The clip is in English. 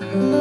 you